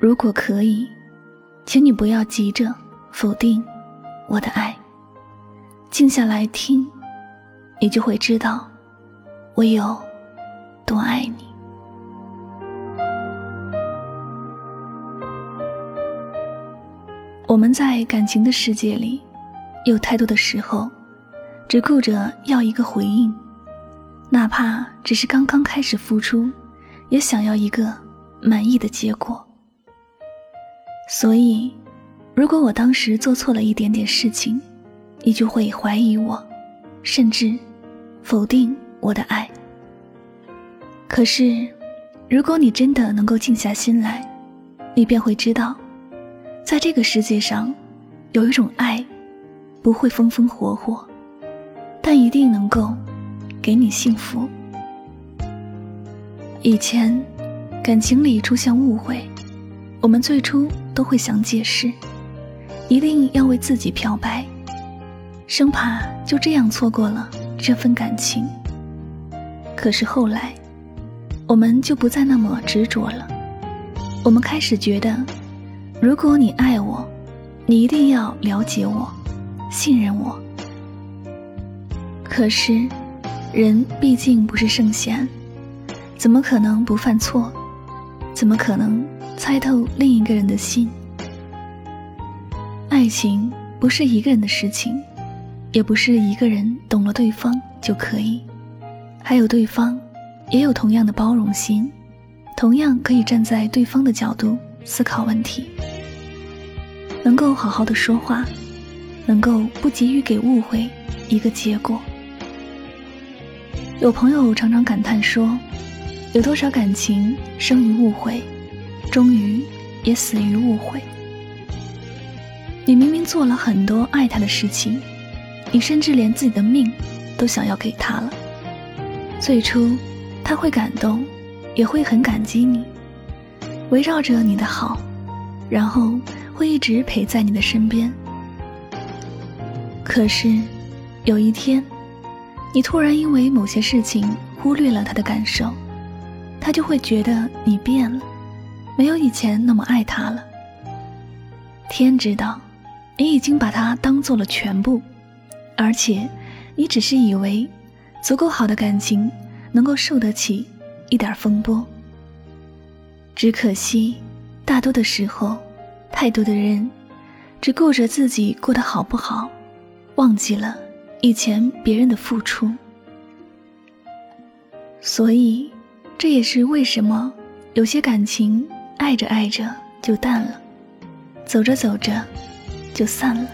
如果可以，请你不要急着否定我的爱，静下来听，你就会知道我有多爱你。我们在感情的世界里，有太多的时候，只顾着要一个回应，哪怕只是刚刚开始付出，也想要一个满意的结果。所以，如果我当时做错了一点点事情，你就会怀疑我，甚至否定我的爱。可是，如果你真的能够静下心来，你便会知道，在这个世界上，有一种爱，不会风风火火，但一定能够给你幸福。以前，感情里出现误会，我们最初。都会想解释，一定要为自己漂白，生怕就这样错过了这份感情。可是后来，我们就不再那么执着了。我们开始觉得，如果你爱我，你一定要了解我，信任我。可是，人毕竟不是圣贤，怎么可能不犯错？怎么可能？猜透另一个人的心，爱情不是一个人的事情，也不是一个人懂了对方就可以。还有对方，也有同样的包容心，同样可以站在对方的角度思考问题，能够好好的说话，能够不急于给误会一个结果。有朋友常常感叹说，有多少感情生于误会。终于，也死于误会。你明明做了很多爱他的事情，你甚至连自己的命都想要给他了。最初，他会感动，也会很感激你，围绕着你的好，然后会一直陪在你的身边。可是，有一天，你突然因为某些事情忽略了他的感受，他就会觉得你变了。没有以前那么爱他了。天知道，你已经把他当做了全部，而且，你只是以为，足够好的感情能够受得起一点风波。只可惜，大多的时候，太多的人，只顾着自己过得好不好，忘记了以前别人的付出。所以，这也是为什么有些感情。爱着爱着就淡了，走着走着就散了。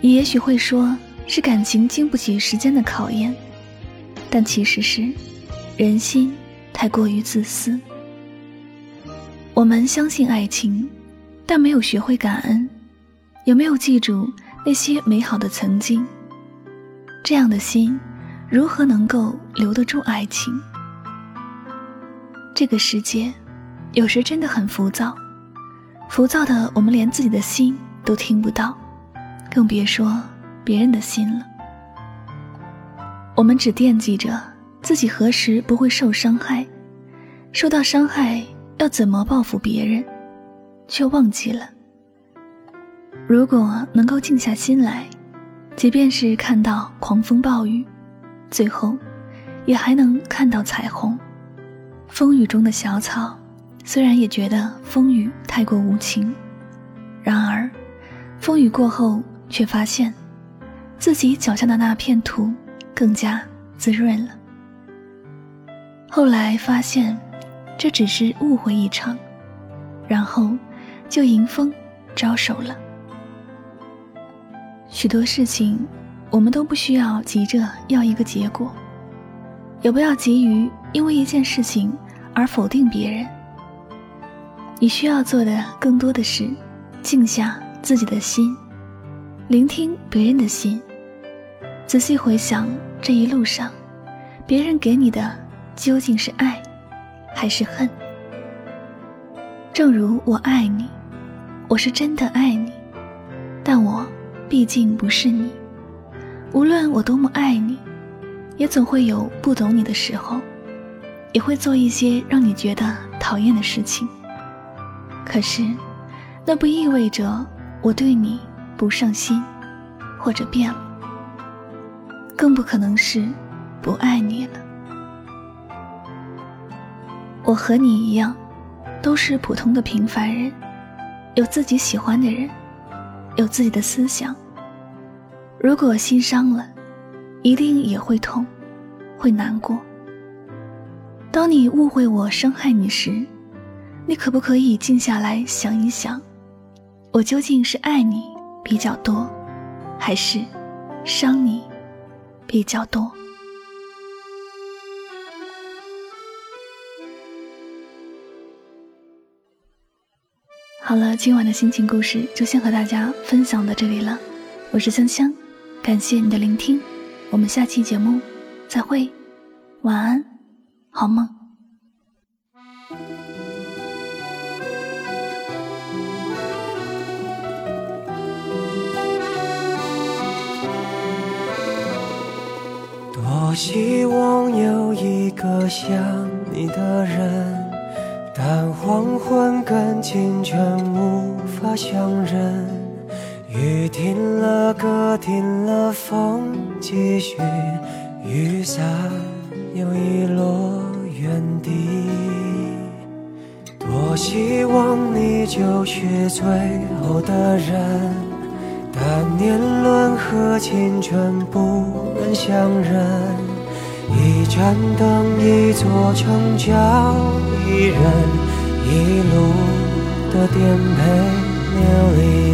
你也许会说，是感情经不起时间的考验，但其实是人心太过于自私。我们相信爱情，但没有学会感恩，也没有记住那些美好的曾经？这样的心，如何能够留得住爱情？这个世界。有时真的很浮躁，浮躁的我们连自己的心都听不到，更别说别人的心了。我们只惦记着自己何时不会受伤害，受到伤害要怎么报复别人，却忘记了，如果能够静下心来，即便是看到狂风暴雨，最后也还能看到彩虹。风雨中的小草。虽然也觉得风雨太过无情，然而，风雨过后却发现，自己脚下的那片土更加滋润了。后来发现，这只是误会一场，然后就迎风招手了。许多事情，我们都不需要急着要一个结果，也不要急于因为一件事情而否定别人。你需要做的更多的是，静下自己的心，聆听别人的心，仔细回想这一路上，别人给你的究竟是爱，还是恨？正如我爱你，我是真的爱你，但我毕竟不是你。无论我多么爱你，也总会有不懂你的时候，也会做一些让你觉得讨厌的事情。可是，那不意味着我对你不上心，或者变了，更不可能是不爱你了。我和你一样，都是普通的平凡人，有自己喜欢的人，有自己的思想。如果心伤了，一定也会痛，会难过。当你误会我伤害你时，你可不可以静下来想一想，我究竟是爱你比较多，还是伤你比较多？好了，今晚的心情故事就先和大家分享到这里了。我是香香，感谢你的聆听，我们下期节目再会，晚安，好梦。多希望有一个像你的人。但黄昏跟清晨无法相认，雨停了，歌停了，风继续，雨伞又遗落原地。多希望你就是最后的人，但年轮和青春不忍相认。一盏灯，一座城，叫一人，一路的颠沛流离。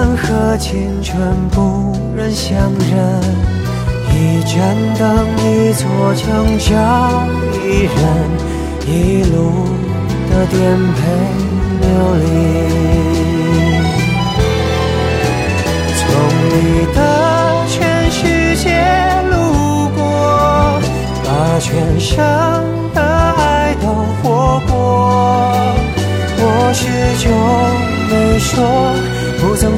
和青春不忍相认，一盏灯，一座城，找一人，一路的颠沛。流离，从你的全世界路过，把全生的爱都活过。我始终没说，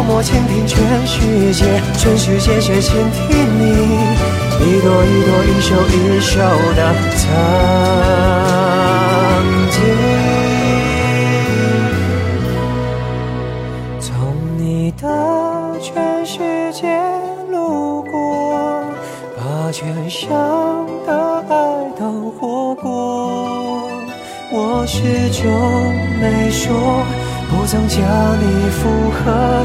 默默倾听全世界，全世界却倾听你，一朵一朵，一首一首的曾经。全生的爱都活过，我始终没说，不曾将你附和，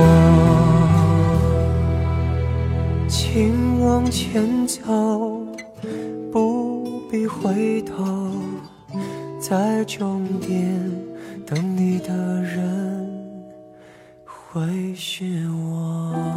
前走，不必回头。在终点等你的人会是我。